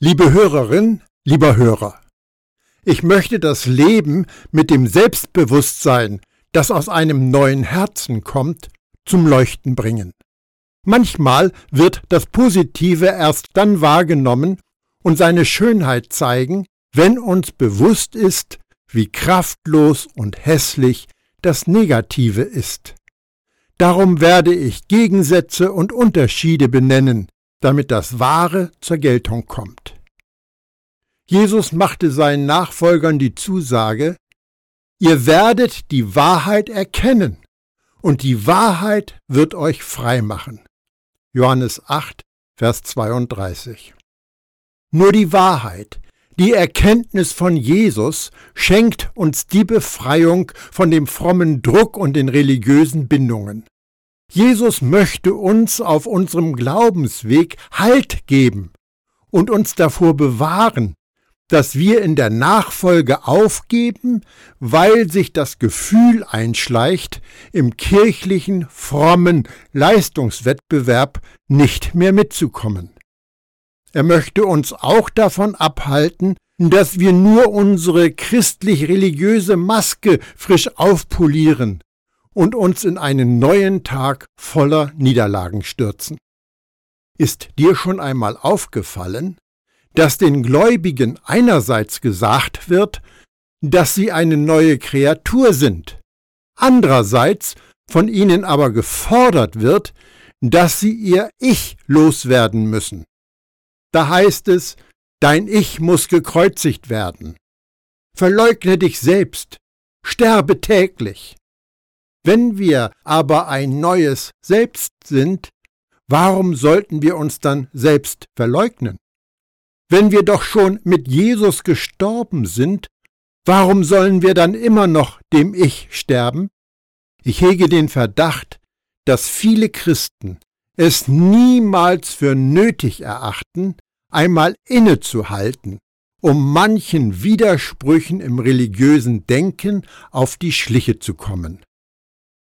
Liebe Hörerin, lieber Hörer, ich möchte das Leben mit dem Selbstbewusstsein, das aus einem neuen Herzen kommt, zum Leuchten bringen. Manchmal wird das Positive erst dann wahrgenommen und seine Schönheit zeigen, wenn uns bewusst ist, wie kraftlos und hässlich das Negative ist. Darum werde ich Gegensätze und Unterschiede benennen, damit das Wahre zur Geltung kommt. Jesus machte seinen Nachfolgern die Zusage, ihr werdet die Wahrheit erkennen, und die Wahrheit wird euch frei machen. Johannes 8, Vers 32. Nur die Wahrheit, die Erkenntnis von Jesus schenkt uns die Befreiung von dem frommen Druck und den religiösen Bindungen. Jesus möchte uns auf unserem Glaubensweg Halt geben und uns davor bewahren, dass wir in der Nachfolge aufgeben, weil sich das Gefühl einschleicht, im kirchlichen, frommen Leistungswettbewerb nicht mehr mitzukommen. Er möchte uns auch davon abhalten, dass wir nur unsere christlich-religiöse Maske frisch aufpolieren und uns in einen neuen Tag voller Niederlagen stürzen. Ist dir schon einmal aufgefallen, dass den Gläubigen einerseits gesagt wird, dass sie eine neue Kreatur sind, andererseits von ihnen aber gefordert wird, dass sie ihr Ich loswerden müssen. Da heißt es, dein Ich muss gekreuzigt werden. Verleugne dich selbst, sterbe täglich. Wenn wir aber ein neues Selbst sind, warum sollten wir uns dann selbst verleugnen? Wenn wir doch schon mit Jesus gestorben sind, warum sollen wir dann immer noch dem Ich sterben? Ich hege den Verdacht, dass viele Christen es niemals für nötig erachten, einmal innezuhalten, um manchen Widersprüchen im religiösen Denken auf die Schliche zu kommen.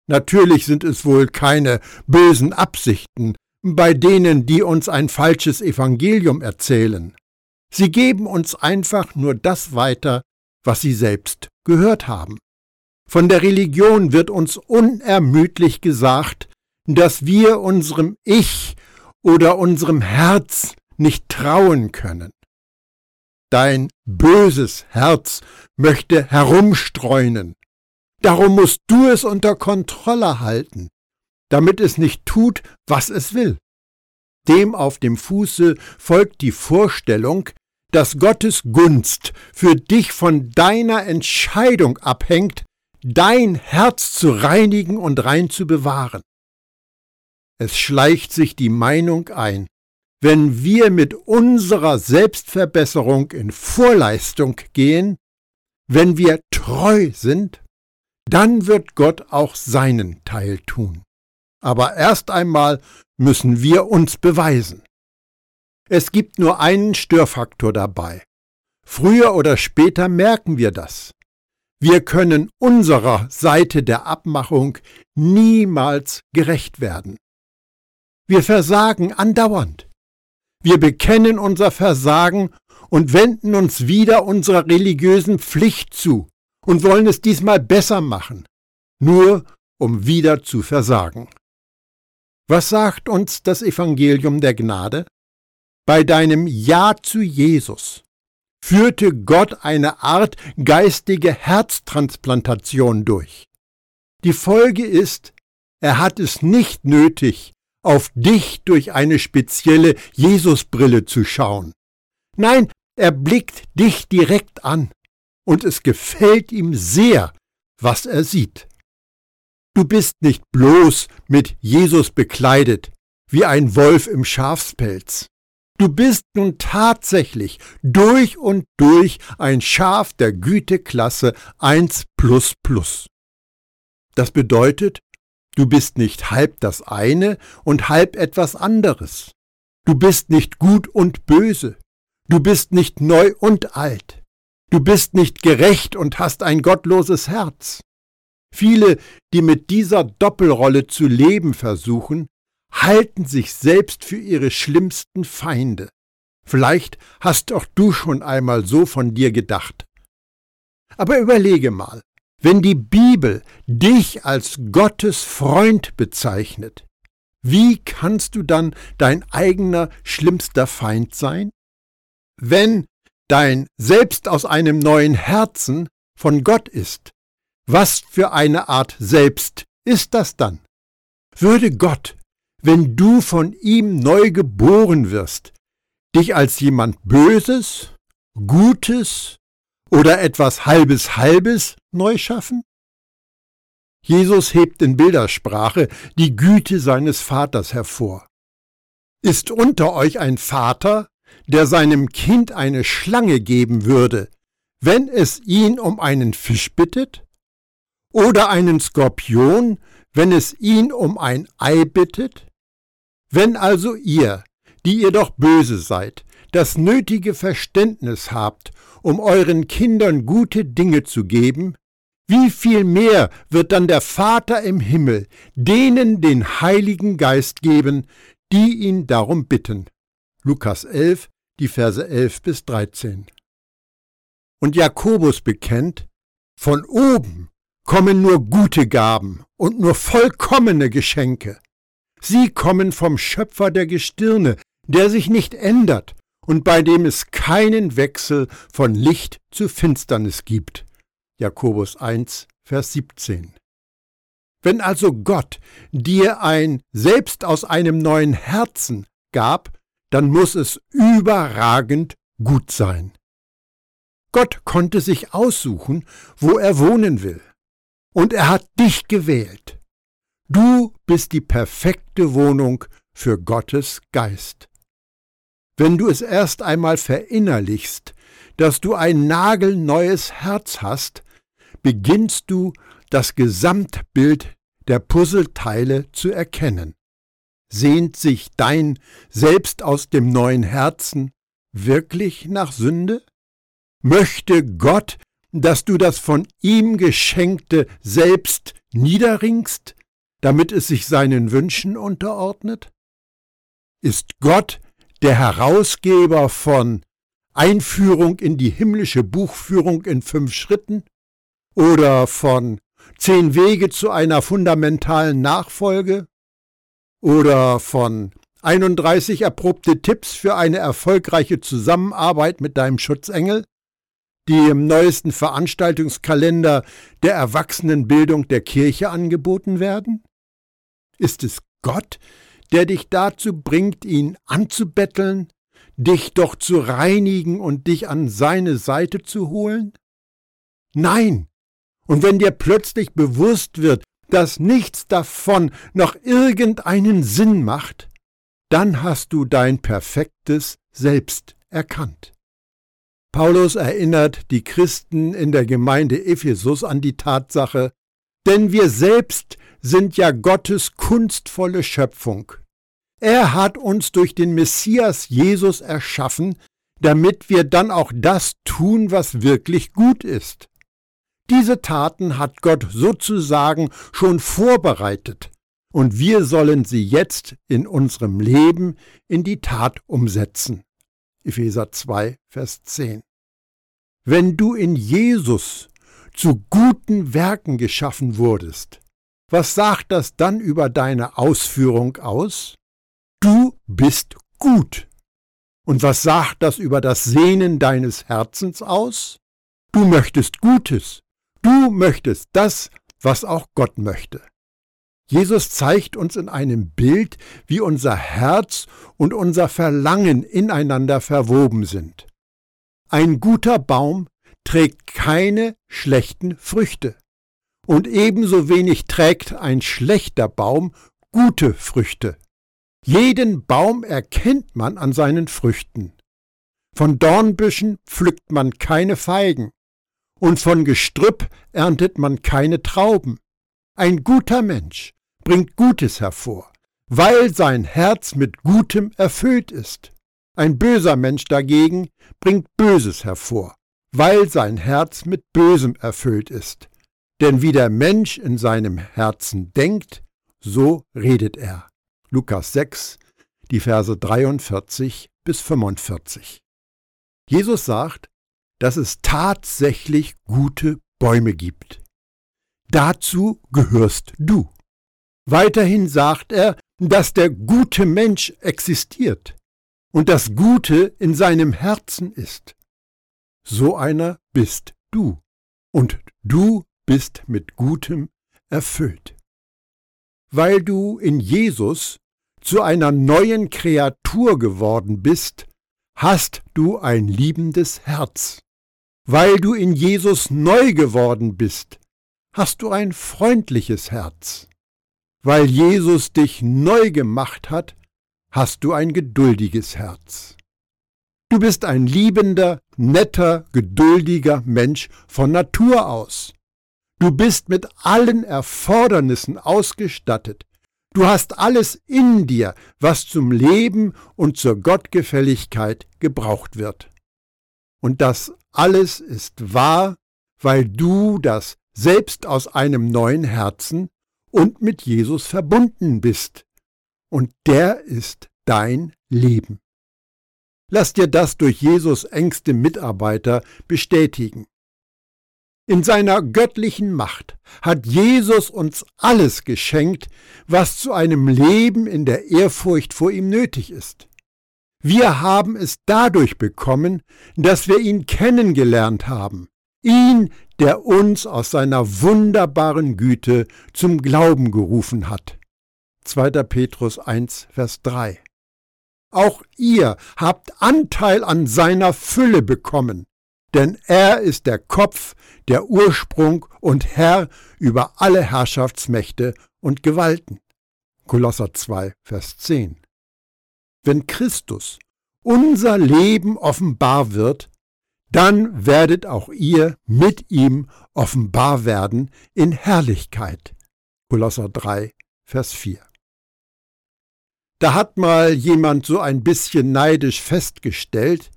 Natürlich sind es wohl keine bösen Absichten bei denen, die uns ein falsches Evangelium erzählen. Sie geben uns einfach nur das weiter, was sie selbst gehört haben. Von der Religion wird uns unermüdlich gesagt, dass wir unserem Ich oder unserem Herz nicht trauen können. Dein böses Herz möchte herumstreunen, Darum musst du es unter Kontrolle halten, damit es nicht tut, was es will. Dem auf dem Fuße folgt die Vorstellung, dass Gottes Gunst für dich von deiner Entscheidung abhängt, dein Herz zu reinigen und rein zu bewahren. Es schleicht sich die Meinung ein, wenn wir mit unserer Selbstverbesserung in Vorleistung gehen, wenn wir treu sind, dann wird Gott auch seinen Teil tun. Aber erst einmal müssen wir uns beweisen. Es gibt nur einen Störfaktor dabei. Früher oder später merken wir das. Wir können unserer Seite der Abmachung niemals gerecht werden. Wir versagen andauernd. Wir bekennen unser Versagen und wenden uns wieder unserer religiösen Pflicht zu, und wollen es diesmal besser machen, nur um wieder zu versagen. Was sagt uns das Evangelium der Gnade? Bei deinem Ja zu Jesus führte Gott eine Art geistige Herztransplantation durch. Die Folge ist, er hat es nicht nötig, auf dich durch eine spezielle Jesusbrille zu schauen. Nein, er blickt dich direkt an und es gefällt ihm sehr, was er sieht. Du bist nicht bloß mit Jesus bekleidet, wie ein Wolf im Schafspelz. Du bist nun tatsächlich durch und durch ein Schaf der Güteklasse 1 Das bedeutet, du bist nicht halb das eine und halb etwas anderes. Du bist nicht gut und böse. Du bist nicht neu und alt. Du bist nicht gerecht und hast ein gottloses Herz. Viele, die mit dieser Doppelrolle zu leben versuchen, halten sich selbst für ihre schlimmsten Feinde. Vielleicht hast auch du schon einmal so von dir gedacht. Aber überlege mal, wenn die Bibel dich als Gottes Freund bezeichnet, wie kannst du dann dein eigener schlimmster Feind sein? Wenn dein Selbst aus einem neuen Herzen von Gott ist, was für eine Art Selbst ist das dann? Würde Gott, wenn du von ihm neu geboren wirst, dich als jemand Böses, Gutes oder etwas Halbes Halbes neu schaffen? Jesus hebt in Bildersprache die Güte seines Vaters hervor. Ist unter euch ein Vater, der seinem Kind eine Schlange geben würde, wenn es ihn um einen Fisch bittet? Oder einen Skorpion, wenn es ihn um ein Ei bittet? Wenn also ihr, die ihr doch böse seid, das nötige Verständnis habt, um euren Kindern gute Dinge zu geben, wie viel mehr wird dann der Vater im Himmel denen den Heiligen Geist geben, die ihn darum bitten. Lukas 11, die Verse 11 bis 13. Und Jakobus bekennt, von oben kommen nur gute Gaben und nur vollkommene Geschenke. Sie kommen vom Schöpfer der Gestirne, der sich nicht ändert und bei dem es keinen Wechsel von Licht zu Finsternis gibt. Jakobus 1, Vers 17. Wenn also Gott dir ein Selbst aus einem neuen Herzen gab, dann muss es überragend gut sein. Gott konnte sich aussuchen, wo er wohnen will. Und er hat dich gewählt. Du bist die perfekte Wohnung für Gottes Geist. Wenn du es erst einmal verinnerlichst, dass du ein nagelneues Herz hast, beginnst du das Gesamtbild der Puzzleteile zu erkennen. Sehnt sich dein Selbst aus dem neuen Herzen wirklich nach Sünde? Möchte Gott, dass du das von ihm geschenkte Selbst niederringst, damit es sich seinen Wünschen unterordnet? Ist Gott der Herausgeber von Einführung in die himmlische Buchführung in fünf Schritten oder von Zehn Wege zu einer fundamentalen Nachfolge oder von 31 erprobte Tipps für eine erfolgreiche Zusammenarbeit mit deinem Schutzengel, die im neuesten Veranstaltungskalender der Erwachsenenbildung der Kirche angeboten werden? Ist es Gott, der dich dazu bringt, ihn anzubetteln, dich doch zu reinigen und dich an seine Seite zu holen? Nein, und wenn dir plötzlich bewusst wird, dass nichts davon noch irgendeinen Sinn macht, dann hast du dein perfektes Selbst erkannt. Paulus erinnert die Christen in der Gemeinde Ephesus an die Tatsache, denn wir selbst sind ja Gottes kunstvolle Schöpfung. Er hat uns durch den Messias Jesus erschaffen, damit wir dann auch das tun, was wirklich gut ist. Diese Taten hat Gott sozusagen schon vorbereitet, und wir sollen sie jetzt in unserem Leben in die Tat umsetzen. Epheser 2, Vers 10. Wenn du in Jesus zu guten Werken geschaffen wurdest, was sagt das dann über deine Ausführung aus? Du bist gut. Und was sagt das über das Sehnen deines Herzens aus? Du möchtest Gutes. Du möchtest das, was auch Gott möchte. Jesus zeigt uns in einem Bild, wie unser Herz und unser Verlangen ineinander verwoben sind. Ein guter Baum trägt keine schlechten Früchte. Und ebenso wenig trägt ein schlechter Baum gute Früchte. Jeden Baum erkennt man an seinen Früchten. Von Dornbüschen pflückt man keine Feigen, und von Gestrüpp erntet man keine Trauben. Ein guter Mensch bringt Gutes hervor, weil sein Herz mit Gutem erfüllt ist. Ein böser Mensch dagegen bringt Böses hervor, weil sein Herz mit Bösem erfüllt ist. Denn wie der Mensch in seinem Herzen denkt, so redet er. Lukas 6, die Verse 43 bis 45. Jesus sagt, dass es tatsächlich gute Bäume gibt. Dazu gehörst du. Weiterhin sagt er, dass der gute Mensch existiert und das Gute in seinem Herzen ist. So einer bist du und du bist mit Gutem erfüllt. Weil du in Jesus zu einer neuen Kreatur geworden bist, hast du ein liebendes Herz. Weil du in Jesus neu geworden bist, hast du ein freundliches Herz. Weil Jesus dich neu gemacht hat, hast du ein geduldiges Herz. Du bist ein liebender, netter, geduldiger Mensch von Natur aus. Du bist mit allen Erfordernissen ausgestattet. Du hast alles in dir, was zum Leben und zur Gottgefälligkeit gebraucht wird. Und das alles ist wahr, weil du das selbst aus einem neuen Herzen und mit Jesus verbunden bist. Und der ist dein Leben. Lass dir das durch Jesus engste Mitarbeiter bestätigen. In seiner göttlichen Macht hat Jesus uns alles geschenkt, was zu einem Leben in der Ehrfurcht vor ihm nötig ist. Wir haben es dadurch bekommen, dass wir ihn kennengelernt haben, ihn, der uns aus seiner wunderbaren Güte zum Glauben gerufen hat. 2. Petrus 1, Vers 3. Auch ihr habt Anteil an seiner Fülle bekommen, denn er ist der Kopf, der Ursprung und Herr über alle Herrschaftsmächte und Gewalten. Kolosser 2, Vers 10. Wenn Christus unser Leben offenbar wird, dann werdet auch ihr mit ihm offenbar werden in Herrlichkeit. Kolosser 3, Vers 4. Da hat mal jemand so ein bisschen neidisch festgestellt,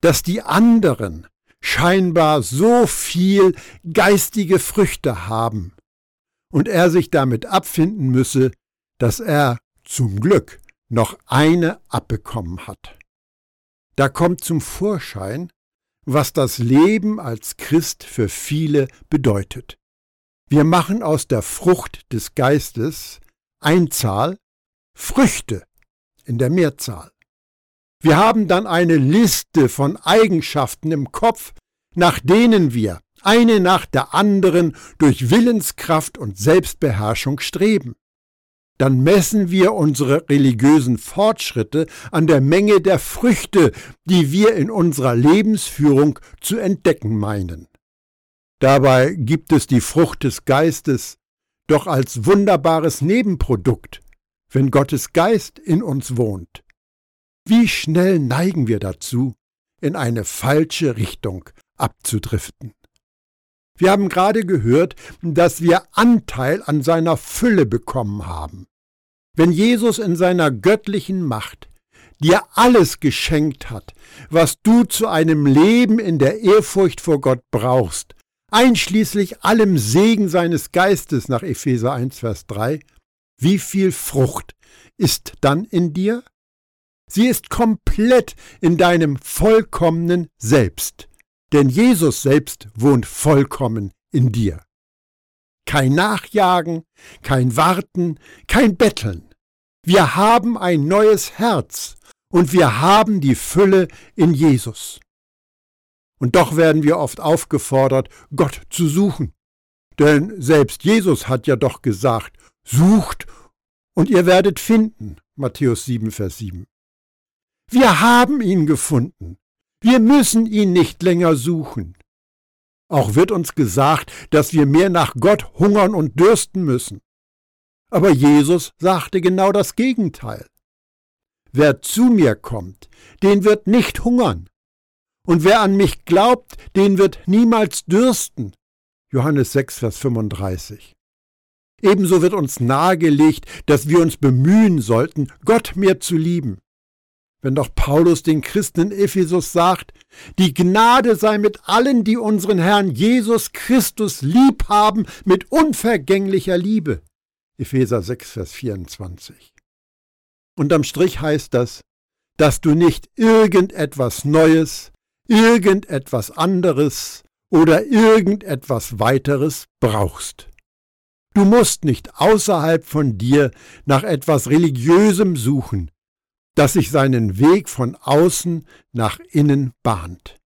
dass die anderen scheinbar so viel geistige Früchte haben und er sich damit abfinden müsse, dass er zum Glück noch eine abbekommen hat. Da kommt zum Vorschein, was das Leben als Christ für viele bedeutet. Wir machen aus der Frucht des Geistes Einzahl Früchte in der Mehrzahl. Wir haben dann eine Liste von Eigenschaften im Kopf, nach denen wir eine nach der anderen durch Willenskraft und Selbstbeherrschung streben. Dann messen wir unsere religiösen Fortschritte an der Menge der Früchte, die wir in unserer Lebensführung zu entdecken meinen. Dabei gibt es die Frucht des Geistes doch als wunderbares Nebenprodukt, wenn Gottes Geist in uns wohnt. Wie schnell neigen wir dazu, in eine falsche Richtung abzudriften. Wir haben gerade gehört, dass wir Anteil an seiner Fülle bekommen haben. Wenn Jesus in seiner göttlichen Macht dir alles geschenkt hat, was du zu einem Leben in der Ehrfurcht vor Gott brauchst, einschließlich allem Segen seines Geistes nach Epheser 1, Vers 3, wie viel Frucht ist dann in dir? Sie ist komplett in deinem vollkommenen Selbst, denn Jesus selbst wohnt vollkommen in dir. Kein Nachjagen, kein Warten, kein Betteln. Wir haben ein neues Herz und wir haben die Fülle in Jesus. Und doch werden wir oft aufgefordert, Gott zu suchen. Denn selbst Jesus hat ja doch gesagt, Sucht und ihr werdet finden. Matthäus 7, Vers 7. Wir haben ihn gefunden. Wir müssen ihn nicht länger suchen. Auch wird uns gesagt, dass wir mehr nach Gott hungern und dürsten müssen. Aber Jesus sagte genau das Gegenteil. Wer zu mir kommt, den wird nicht hungern. Und wer an mich glaubt, den wird niemals dürsten. Johannes 6, Vers 35. Ebenso wird uns nahegelegt, dass wir uns bemühen sollten, Gott mehr zu lieben. Wenn doch Paulus den Christen in Ephesus sagt, die Gnade sei mit allen, die unseren Herrn Jesus Christus lieb haben, mit unvergänglicher Liebe. Epheser 6, Vers 24. Unterm Strich heißt das, dass du nicht irgendetwas Neues, irgendetwas anderes oder irgendetwas weiteres brauchst. Du musst nicht außerhalb von dir nach etwas Religiösem suchen, das sich seinen Weg von außen nach innen bahnt.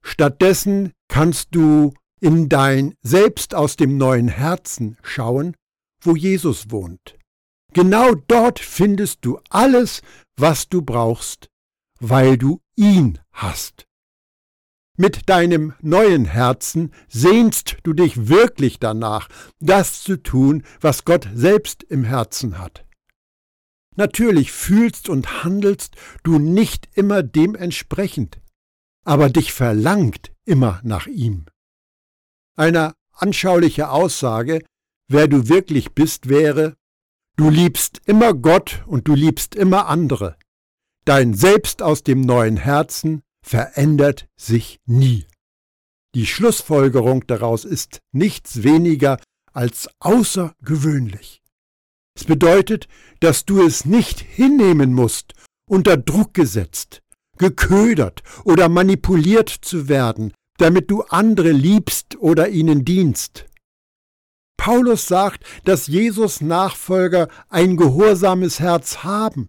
Stattdessen kannst du in dein Selbst aus dem neuen Herzen schauen, wo Jesus wohnt. Genau dort findest du alles, was du brauchst, weil du ihn hast. Mit deinem neuen Herzen sehnst du dich wirklich danach, das zu tun, was Gott selbst im Herzen hat. Natürlich fühlst und handelst du nicht immer dementsprechend, aber dich verlangt immer nach ihm. Eine anschauliche Aussage, wer du wirklich bist, wäre, du liebst immer Gott und du liebst immer andere. Dein Selbst aus dem neuen Herzen verändert sich nie. Die Schlussfolgerung daraus ist nichts weniger als außergewöhnlich. Es bedeutet, dass du es nicht hinnehmen musst, unter Druck gesetzt, geködert oder manipuliert zu werden, damit du andere liebst oder ihnen dienst. Paulus sagt, dass Jesus Nachfolger ein gehorsames Herz haben.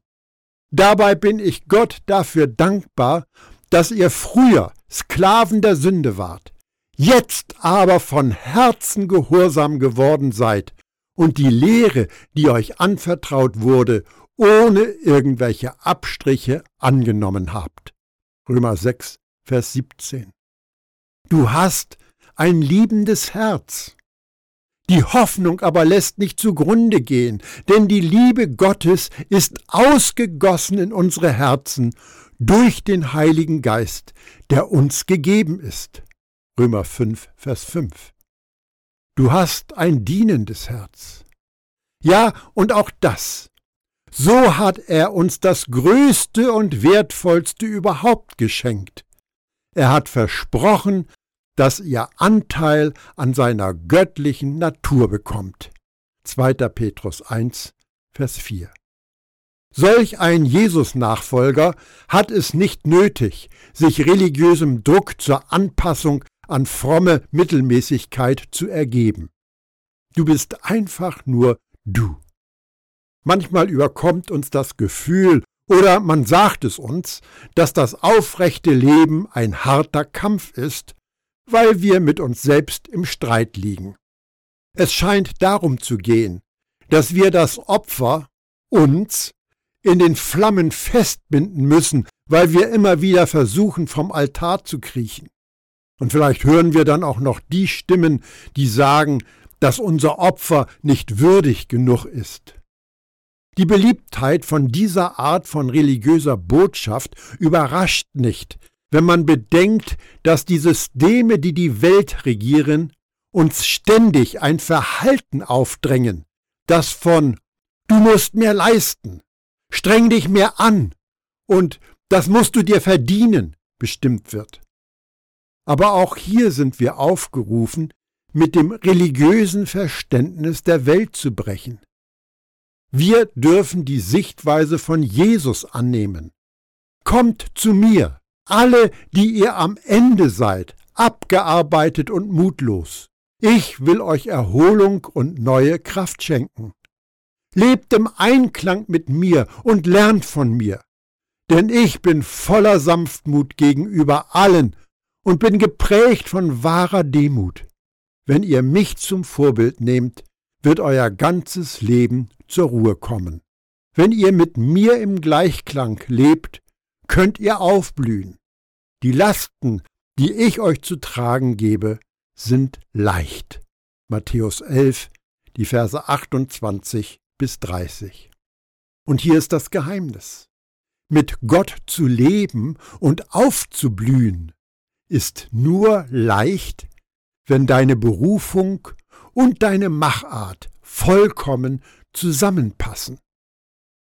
Dabei bin ich Gott dafür dankbar, dass ihr früher Sklaven der Sünde wart, jetzt aber von Herzen gehorsam geworden seid und die Lehre, die euch anvertraut wurde, ohne irgendwelche Abstriche angenommen habt. Römer 6, Vers 17. Du hast ein liebendes Herz. Die Hoffnung aber lässt nicht zugrunde gehen, denn die Liebe Gottes ist ausgegossen in unsere Herzen durch den Heiligen Geist, der uns gegeben ist. Römer 5, Vers 5. Du hast ein dienendes Herz. Ja, und auch das. So hat er uns das Größte und Wertvollste überhaupt geschenkt. Er hat versprochen, dass ihr Anteil an seiner göttlichen Natur bekommt. 2. Petrus 1, Vers 4. Solch ein Jesus-Nachfolger hat es nicht nötig, sich religiösem Druck zur Anpassung an fromme Mittelmäßigkeit zu ergeben. Du bist einfach nur du. Manchmal überkommt uns das Gefühl, oder man sagt es uns, dass das aufrechte Leben ein harter Kampf ist, weil wir mit uns selbst im Streit liegen. Es scheint darum zu gehen, dass wir das Opfer uns in den Flammen festbinden müssen, weil wir immer wieder versuchen, vom Altar zu kriechen. Und vielleicht hören wir dann auch noch die Stimmen, die sagen, dass unser Opfer nicht würdig genug ist. Die Beliebtheit von dieser Art von religiöser Botschaft überrascht nicht, wenn man bedenkt, dass die Systeme, die die Welt regieren, uns ständig ein Verhalten aufdrängen, das von Du musst mehr leisten, streng dich mehr an und das musst du dir verdienen bestimmt wird. Aber auch hier sind wir aufgerufen, mit dem religiösen Verständnis der Welt zu brechen. Wir dürfen die Sichtweise von Jesus annehmen. Kommt zu mir, alle, die ihr am Ende seid, abgearbeitet und mutlos. Ich will euch Erholung und neue Kraft schenken. Lebt im Einklang mit mir und lernt von mir, denn ich bin voller Sanftmut gegenüber allen und bin geprägt von wahrer Demut. Wenn ihr mich zum Vorbild nehmt, wird euer ganzes Leben zur Ruhe kommen. Wenn ihr mit mir im Gleichklang lebt, könnt ihr aufblühen. Die Lasten, die ich euch zu tragen gebe, sind leicht. Matthäus 11, die Verse 28 bis 30. Und hier ist das Geheimnis. Mit Gott zu leben und aufzublühen ist nur leicht, wenn deine Berufung und deine Machart vollkommen zusammenpassen.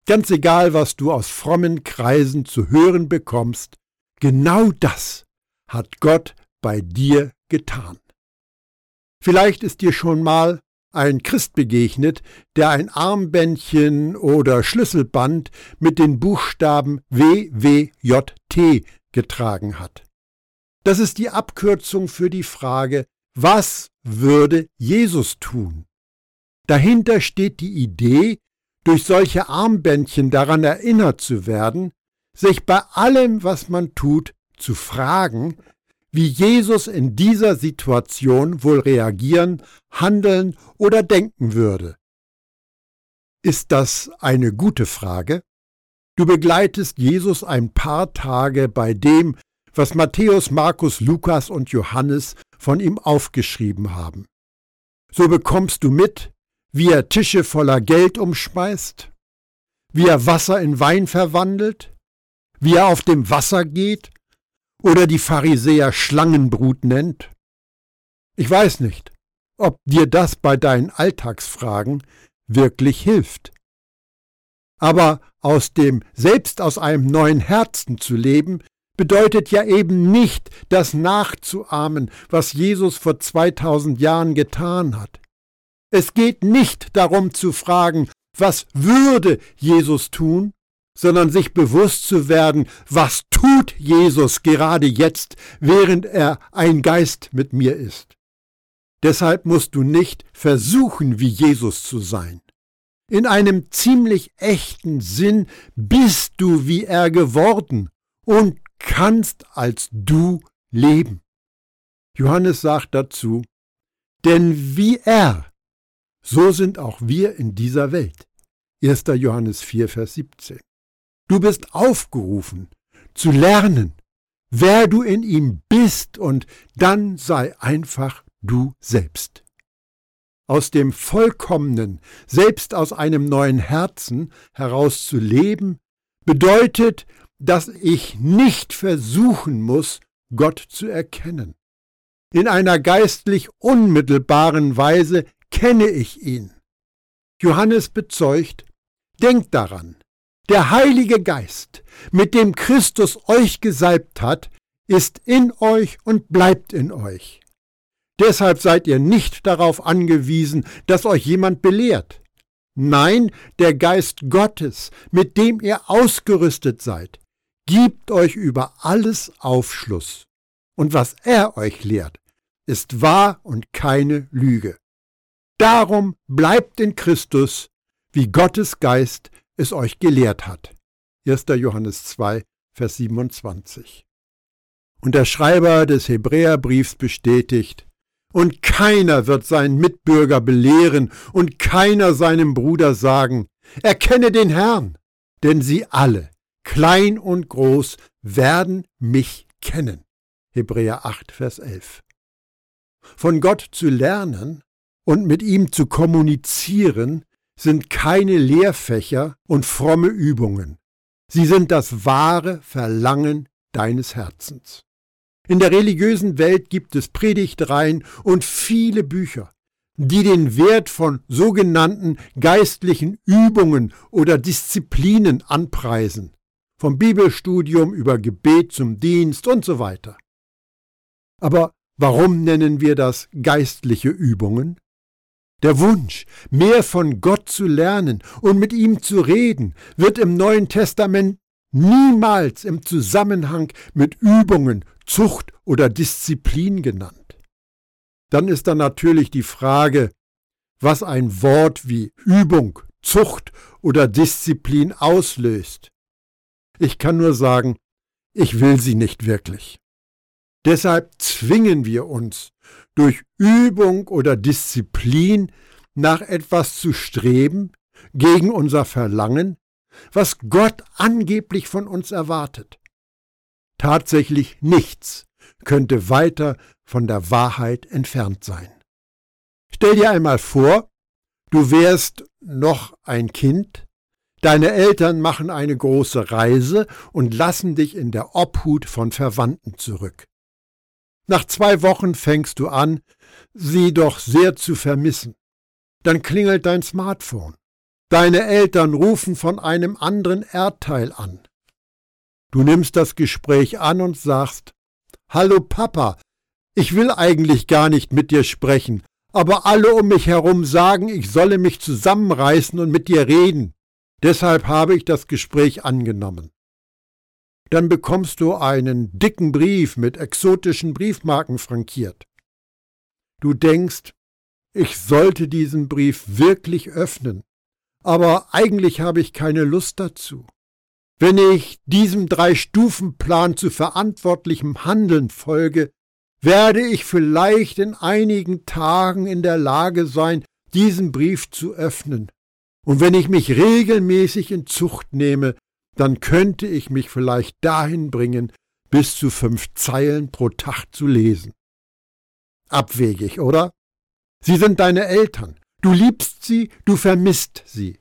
Ganz egal, was du aus frommen Kreisen zu hören bekommst, genau das hat Gott bei dir getan. Vielleicht ist dir schon mal ein Christ begegnet, der ein Armbändchen oder Schlüsselband mit den Buchstaben WWJT getragen hat. Das ist die Abkürzung für die Frage, was würde Jesus tun? Dahinter steht die Idee, durch solche Armbändchen daran erinnert zu werden, sich bei allem, was man tut, zu fragen, wie Jesus in dieser Situation wohl reagieren, handeln oder denken würde. Ist das eine gute Frage? Du begleitest Jesus ein paar Tage bei dem, was Matthäus, Markus, Lukas und Johannes von ihm aufgeschrieben haben. So bekommst du mit, wie er Tische voller Geld umschmeißt, wie er Wasser in Wein verwandelt, wie er auf dem Wasser geht oder die Pharisäer Schlangenbrut nennt? Ich weiß nicht, ob dir das bei deinen Alltagsfragen wirklich hilft. Aber aus dem selbst aus einem neuen Herzen zu leben, bedeutet ja eben nicht, das nachzuahmen, was Jesus vor 2000 Jahren getan hat. Es geht nicht darum zu fragen, was würde Jesus tun, sondern sich bewusst zu werden, was tut Jesus gerade jetzt, während er ein Geist mit mir ist. Deshalb musst du nicht versuchen, wie Jesus zu sein. In einem ziemlich echten Sinn bist du wie er geworden und kannst als du leben. Johannes sagt dazu, denn wie er, so sind auch wir in dieser Welt. 1. Johannes 4, Vers 17. Du bist aufgerufen zu lernen, wer du in ihm bist, und dann sei einfach du selbst. Aus dem Vollkommenen, selbst aus einem neuen Herzen heraus zu leben, bedeutet, dass ich nicht versuchen muss, Gott zu erkennen. In einer geistlich unmittelbaren Weise kenne ich ihn. Johannes bezeugt, denkt daran, der Heilige Geist, mit dem Christus euch gesalbt hat, ist in euch und bleibt in euch. Deshalb seid ihr nicht darauf angewiesen, dass euch jemand belehrt. Nein, der Geist Gottes, mit dem ihr ausgerüstet seid, gibt euch über alles Aufschluss. Und was er euch lehrt, ist wahr und keine Lüge. Darum bleibt in Christus, wie Gottes Geist es euch gelehrt hat. 1. Johannes 2, Vers 27. Und der Schreiber des Hebräerbriefs bestätigt, und keiner wird seinen Mitbürger belehren und keiner seinem Bruder sagen, erkenne den Herrn, denn sie alle, klein und groß, werden mich kennen. Hebräer 8, Vers 11. Von Gott zu lernen und mit ihm zu kommunizieren sind keine Lehrfächer und fromme Übungen. Sie sind das wahre Verlangen deines Herzens. In der religiösen Welt gibt es Predigtreihen und viele Bücher, die den Wert von sogenannten geistlichen Übungen oder Disziplinen anpreisen, vom Bibelstudium über Gebet zum Dienst und so weiter. Aber warum nennen wir das geistliche Übungen? Der Wunsch, mehr von Gott zu lernen und mit ihm zu reden, wird im Neuen Testament niemals im Zusammenhang mit Übungen, Zucht oder Disziplin genannt. Dann ist da natürlich die Frage, was ein Wort wie Übung, Zucht oder Disziplin auslöst. Ich kann nur sagen, ich will sie nicht wirklich. Deshalb zwingen wir uns, durch Übung oder Disziplin nach etwas zu streben, gegen unser Verlangen, was Gott angeblich von uns erwartet. Tatsächlich nichts könnte weiter von der Wahrheit entfernt sein. Stell dir einmal vor, du wärst noch ein Kind, deine Eltern machen eine große Reise und lassen dich in der Obhut von Verwandten zurück. Nach zwei Wochen fängst du an, sie doch sehr zu vermissen. Dann klingelt dein Smartphone. Deine Eltern rufen von einem anderen Erdteil an. Du nimmst das Gespräch an und sagst, Hallo Papa, ich will eigentlich gar nicht mit dir sprechen, aber alle um mich herum sagen, ich solle mich zusammenreißen und mit dir reden. Deshalb habe ich das Gespräch angenommen. Dann bekommst du einen dicken Brief mit exotischen Briefmarken frankiert. Du denkst, ich sollte diesen Brief wirklich öffnen, aber eigentlich habe ich keine Lust dazu. Wenn ich diesem Drei-Stufen-Plan zu verantwortlichem Handeln folge, werde ich vielleicht in einigen Tagen in der Lage sein, diesen Brief zu öffnen. Und wenn ich mich regelmäßig in Zucht nehme, dann könnte ich mich vielleicht dahin bringen, bis zu fünf Zeilen pro Tag zu lesen. Abwegig, oder? Sie sind deine Eltern. Du liebst sie, du vermisst sie.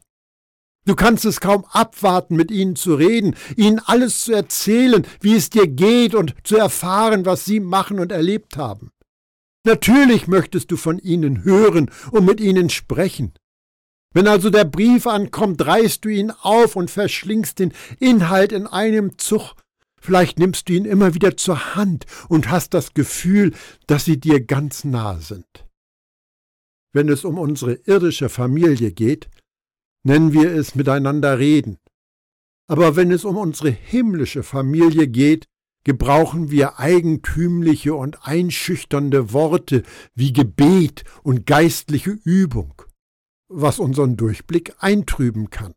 Du kannst es kaum abwarten, mit ihnen zu reden, ihnen alles zu erzählen, wie es dir geht und zu erfahren, was sie machen und erlebt haben. Natürlich möchtest du von ihnen hören und mit ihnen sprechen. Wenn also der Brief ankommt, reißt du ihn auf und verschlingst den Inhalt in einem Zug. Vielleicht nimmst du ihn immer wieder zur Hand und hast das Gefühl, dass sie dir ganz nah sind. Wenn es um unsere irdische Familie geht, nennen wir es miteinander reden. Aber wenn es um unsere himmlische Familie geht, gebrauchen wir eigentümliche und einschüchternde Worte wie Gebet und geistliche Übung, was unseren Durchblick eintrüben kann.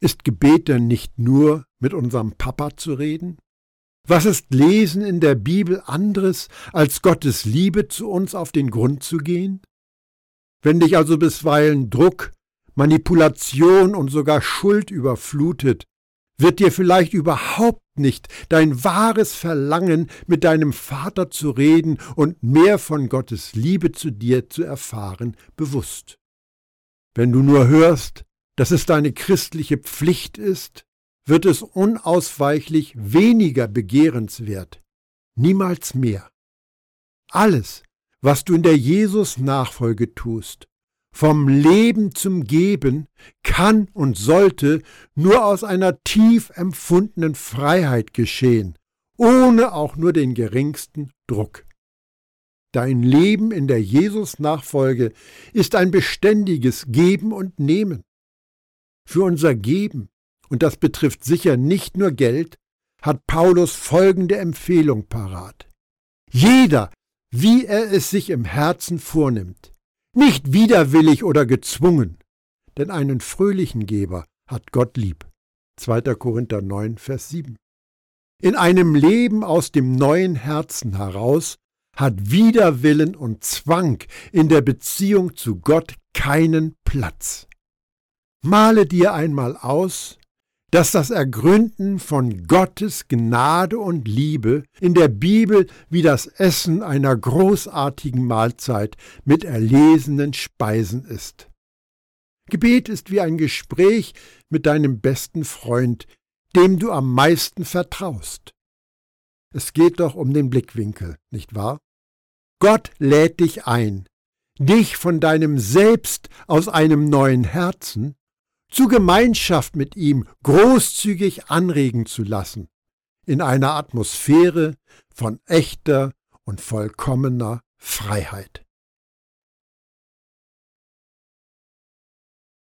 Ist Gebet denn nicht nur mit unserem Papa zu reden? Was ist Lesen in der Bibel anderes, als Gottes Liebe zu uns auf den Grund zu gehen? Wenn dich also bisweilen Druck, Manipulation und sogar Schuld überflutet, wird dir vielleicht überhaupt nicht dein wahres Verlangen, mit deinem Vater zu reden und mehr von Gottes Liebe zu dir zu erfahren, bewusst. Wenn du nur hörst, dass es deine christliche Pflicht ist, wird es unausweichlich weniger begehrenswert, niemals mehr. Alles, was du in der Jesus-Nachfolge tust, vom Leben zum Geben kann und sollte nur aus einer tief empfundenen Freiheit geschehen, ohne auch nur den geringsten Druck. Dein Leben in der Jesus-Nachfolge ist ein beständiges Geben und Nehmen. Für unser Geben, und das betrifft sicher nicht nur Geld, hat Paulus folgende Empfehlung parat. Jeder, wie er es sich im Herzen vornimmt, nicht widerwillig oder gezwungen, denn einen fröhlichen Geber hat Gott lieb. 2. Korinther 9, Vers 7. In einem Leben aus dem neuen Herzen heraus hat Widerwillen und Zwang in der Beziehung zu Gott keinen Platz. Male dir einmal aus, dass das Ergründen von Gottes Gnade und Liebe in der Bibel wie das Essen einer großartigen Mahlzeit mit erlesenen Speisen ist. Gebet ist wie ein Gespräch mit deinem besten Freund, dem du am meisten vertraust. Es geht doch um den Blickwinkel, nicht wahr? Gott lädt dich ein, dich von deinem Selbst aus einem neuen Herzen zu Gemeinschaft mit ihm großzügig anregen zu lassen, in einer Atmosphäre von echter und vollkommener Freiheit.